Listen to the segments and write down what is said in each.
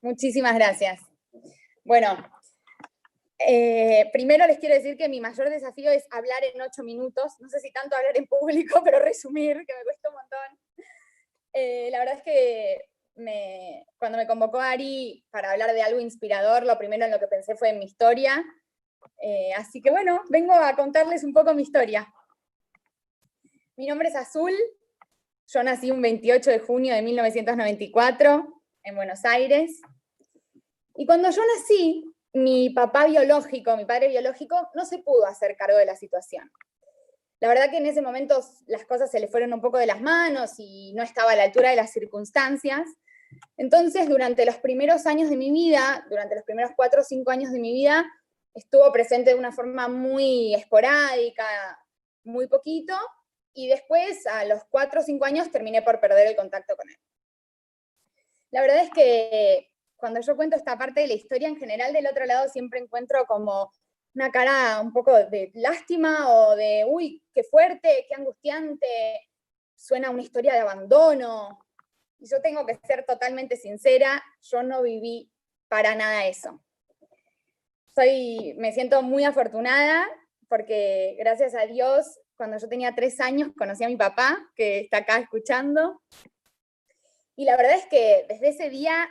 Muchísimas gracias. Bueno, eh, primero les quiero decir que mi mayor desafío es hablar en ocho minutos. No sé si tanto hablar en público, pero resumir, que me cuesta un montón. Eh, la verdad es que cuando me convocó Ari para hablar de algo inspirador, lo primero en lo que pensé fue en mi historia. Eh, así que bueno, vengo a contarles un poco mi historia. Mi nombre es Azul, yo nací un 28 de junio de 1994 en Buenos Aires. Y cuando yo nací, mi papá biológico, mi padre biológico, no se pudo hacer cargo de la situación. La verdad que en ese momento las cosas se le fueron un poco de las manos y no estaba a la altura de las circunstancias. Entonces, durante los primeros años de mi vida, durante los primeros cuatro o cinco años de mi vida, estuvo presente de una forma muy esporádica, muy poquito, y después, a los cuatro o cinco años, terminé por perder el contacto con él. La verdad es que cuando yo cuento esta parte de la historia, en general del otro lado siempre encuentro como una cara un poco de lástima o de, uy, qué fuerte, qué angustiante, suena una historia de abandono. Y yo tengo que ser totalmente sincera, yo no viví para nada eso. Soy, me siento muy afortunada porque gracias a Dios cuando yo tenía tres años conocí a mi papá, que está acá escuchando. Y la verdad es que desde ese día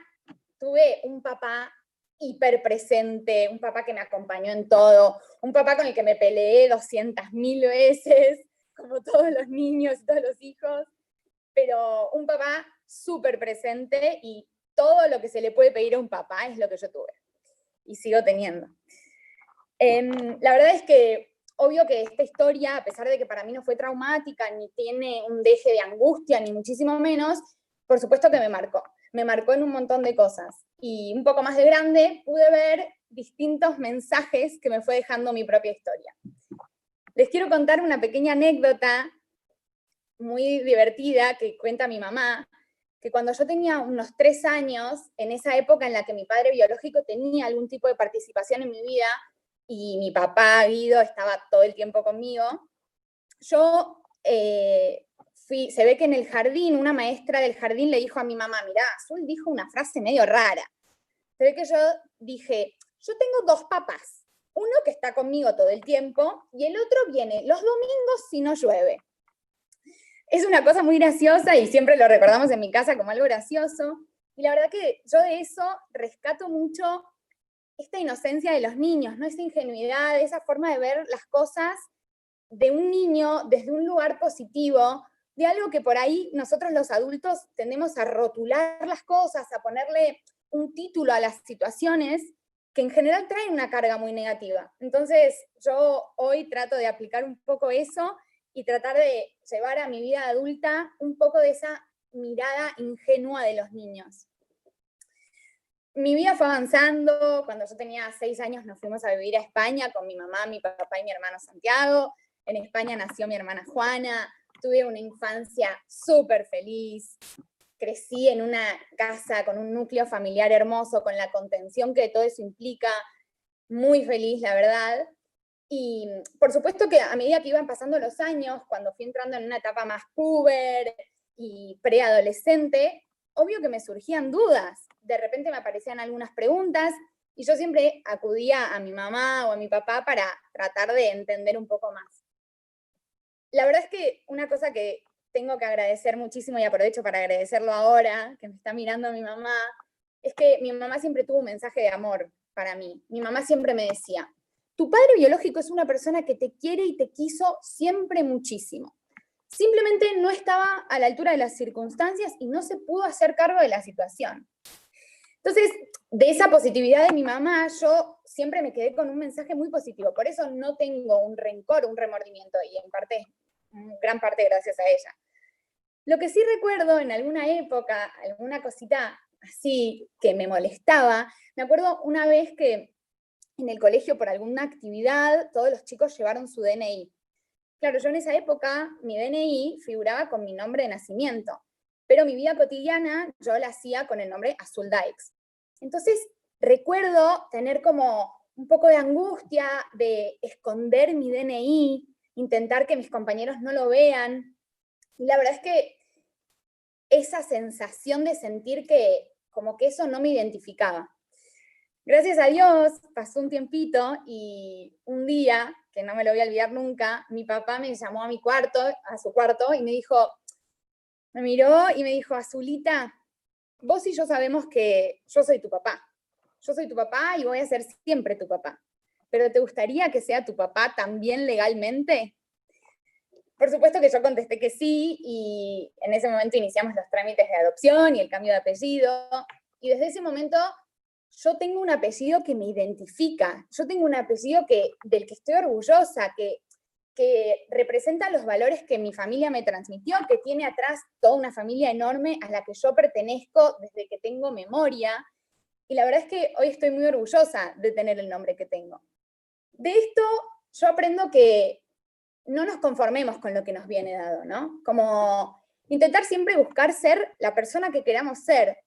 tuve un papá hiper presente, un papá que me acompañó en todo, un papá con el que me peleé 200 mil veces, como todos los niños todos los hijos, pero un papá súper presente y todo lo que se le puede pedir a un papá es lo que yo tuve y sigo teniendo. Em, la verdad es que obvio que esta historia, a pesar de que para mí no fue traumática, ni tiene un deje de angustia, ni muchísimo menos, por supuesto que me marcó. Me marcó en un montón de cosas. Y un poco más de grande pude ver distintos mensajes que me fue dejando mi propia historia. Les quiero contar una pequeña anécdota muy divertida que cuenta mi mamá, que cuando yo tenía unos tres años, en esa época en la que mi padre biológico tenía algún tipo de participación en mi vida, y mi papá, Guido, estaba todo el tiempo conmigo, yo eh, se ve que en el jardín, una maestra del jardín le dijo a mi mamá, mirá, Azul dijo una frase medio rara. Se ve que yo dije, yo tengo dos papás, uno que está conmigo todo el tiempo y el otro viene los domingos si no llueve. Es una cosa muy graciosa y siempre lo recordamos en mi casa como algo gracioso. Y la verdad que yo de eso rescato mucho esta inocencia de los niños, ¿no? Esa ingenuidad, esa forma de ver las cosas de un niño desde un lugar positivo, de algo que por ahí nosotros los adultos tendemos a rotular las cosas, a ponerle un título a las situaciones que en general traen una carga muy negativa. Entonces yo hoy trato de aplicar un poco eso y tratar de llevar a mi vida adulta un poco de esa mirada ingenua de los niños mi vida fue avanzando. Cuando yo tenía seis años nos fuimos a vivir a España con mi mamá, mi papá y mi hermano Santiago. En España nació mi hermana Juana. Tuve una infancia súper feliz. Crecí en una casa con un núcleo familiar hermoso, con la contención que todo eso implica. Muy feliz, la verdad. Y por supuesto que a medida que iban pasando los años, cuando fui entrando en una etapa más puber y preadolescente, obvio que me surgían dudas de repente me aparecían algunas preguntas y yo siempre acudía a mi mamá o a mi papá para tratar de entender un poco más. La verdad es que una cosa que tengo que agradecer muchísimo y aprovecho para agradecerlo ahora, que me está mirando mi mamá, es que mi mamá siempre tuvo un mensaje de amor para mí. Mi mamá siempre me decía, tu padre biológico es una persona que te quiere y te quiso siempre muchísimo. Simplemente no estaba a la altura de las circunstancias y no se pudo hacer cargo de la situación. Entonces, de esa positividad de mi mamá, yo siempre me quedé con un mensaje muy positivo. Por eso no tengo un rencor, un remordimiento, y en parte, gran parte gracias a ella. Lo que sí recuerdo en alguna época, alguna cosita así que me molestaba, me acuerdo una vez que en el colegio por alguna actividad todos los chicos llevaron su DNI. Claro, yo en esa época mi DNI figuraba con mi nombre de nacimiento, pero mi vida cotidiana yo la hacía con el nombre Azul Dykes. Entonces, recuerdo tener como un poco de angustia de esconder mi DNI, intentar que mis compañeros no lo vean. Y la verdad es que esa sensación de sentir que como que eso no me identificaba. Gracias a Dios pasó un tiempito y un día, que no me lo voy a olvidar nunca, mi papá me llamó a mi cuarto, a su cuarto, y me dijo, me miró y me dijo, Azulita, vos y yo sabemos que yo soy tu papá. Yo soy tu papá y voy a ser siempre tu papá. Pero ¿te gustaría que sea tu papá también legalmente? Por supuesto que yo contesté que sí y en ese momento iniciamos los trámites de adopción y el cambio de apellido. Y desde ese momento yo tengo un apellido que me identifica, yo tengo un apellido que, del que estoy orgullosa, que, que representa los valores que mi familia me transmitió, que tiene atrás toda una familia enorme a la que yo pertenezco desde que tengo memoria. Y la verdad es que hoy estoy muy orgullosa de tener el nombre que tengo. De esto yo aprendo que no nos conformemos con lo que nos viene dado, ¿no? Como intentar siempre buscar ser la persona que queramos ser,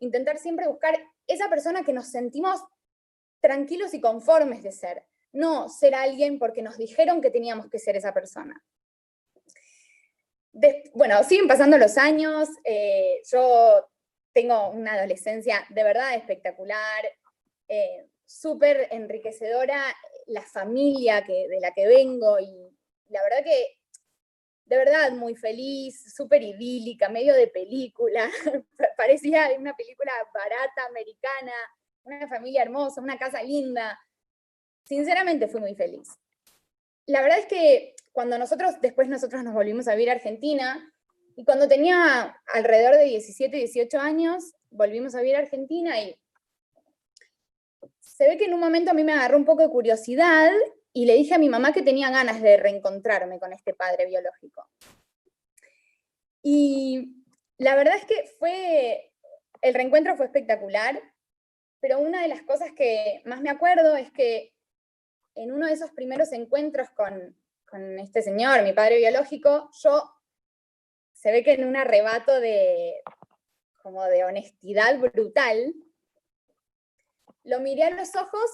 intentar siempre buscar esa persona que nos sentimos tranquilos y conformes de ser, no ser alguien porque nos dijeron que teníamos que ser esa persona. bueno, siguen pasando los años, eh, yo tengo una adolescencia de verdad espectacular, eh, súper enriquecedora, la familia que, de la que vengo y la verdad que de verdad muy feliz, súper idílica, medio de película, parecía una película barata, americana, una familia hermosa, una casa linda. Sinceramente fui muy feliz. La verdad es que cuando nosotros, después nosotros nos volvimos a vivir a Argentina, y cuando tenía alrededor de 17, 18 años, volvimos a vivir a Argentina y se ve que en un momento a mí me agarró un poco de curiosidad y le dije a mi mamá que tenía ganas de reencontrarme con este padre biológico. Y la verdad es que fue, el reencuentro fue espectacular, pero una de las cosas que más me acuerdo es que en uno de esos primeros encuentros con, este señor, mi padre biológico, yo se ve que en un arrebato de como de honestidad brutal, lo miré a los ojos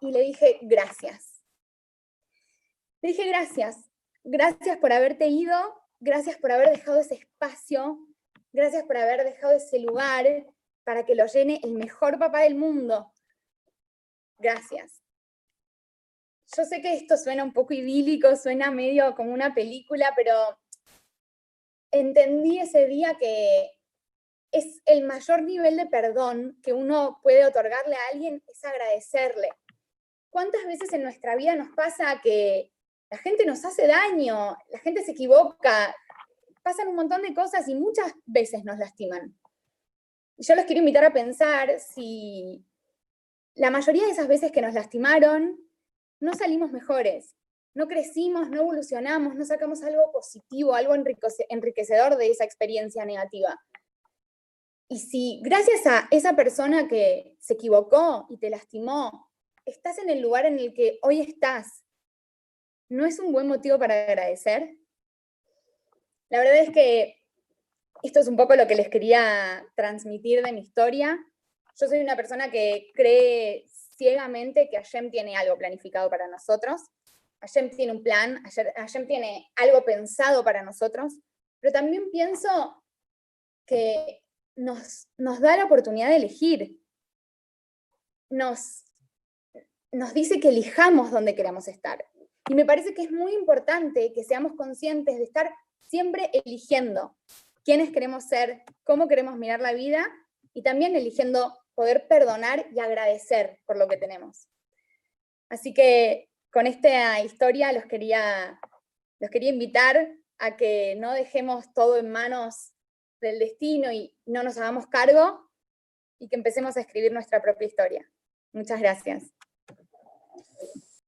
y le dije, gracias. Le dije, gracias. Gracias por haberte ido, gracias por haber dejado ese espacio, gracias por haber dejado ese lugar para que lo llene el mejor papá del mundo. Gracias. Yo sé que esto suena un poco idílico, suena medio como una película, pero entendí ese día que es el mayor nivel de perdón que uno puede otorgarle a alguien, es agradecerle. ¿Cuántas veces en nuestra vida nos pasa que la gente nos hace daño, la gente se equivoca, pasan un montón de cosas y muchas veces nos lastiman? Yo los quiero invitar a pensar si la mayoría de esas veces que nos lastimaron, no salimos mejores, no crecimos, no evolucionamos, no sacamos algo positivo, algo enriquecedor de esa experiencia negativa. Y si gracias a esa persona que se equivocó y te lastimó, estás en el lugar en el que hoy estás, ¿no es un buen motivo para agradecer? La verdad es que esto es un poco lo que les quería transmitir de mi historia. Yo soy una persona que cree ciegamente que Hashem tiene algo planificado para nosotros. Hashem tiene un plan, Hashem tiene algo pensado para nosotros, pero también pienso que nos, nos da la oportunidad de elegir. Nos, nos dice que elijamos dónde queremos estar. Y me parece que es muy importante que seamos conscientes de estar siempre eligiendo quiénes queremos ser, cómo queremos mirar la vida y también eligiendo poder perdonar y agradecer por lo que tenemos. Así que con esta historia los quería, los quería invitar a que no dejemos todo en manos del destino y no nos hagamos cargo y que empecemos a escribir nuestra propia historia. Muchas gracias.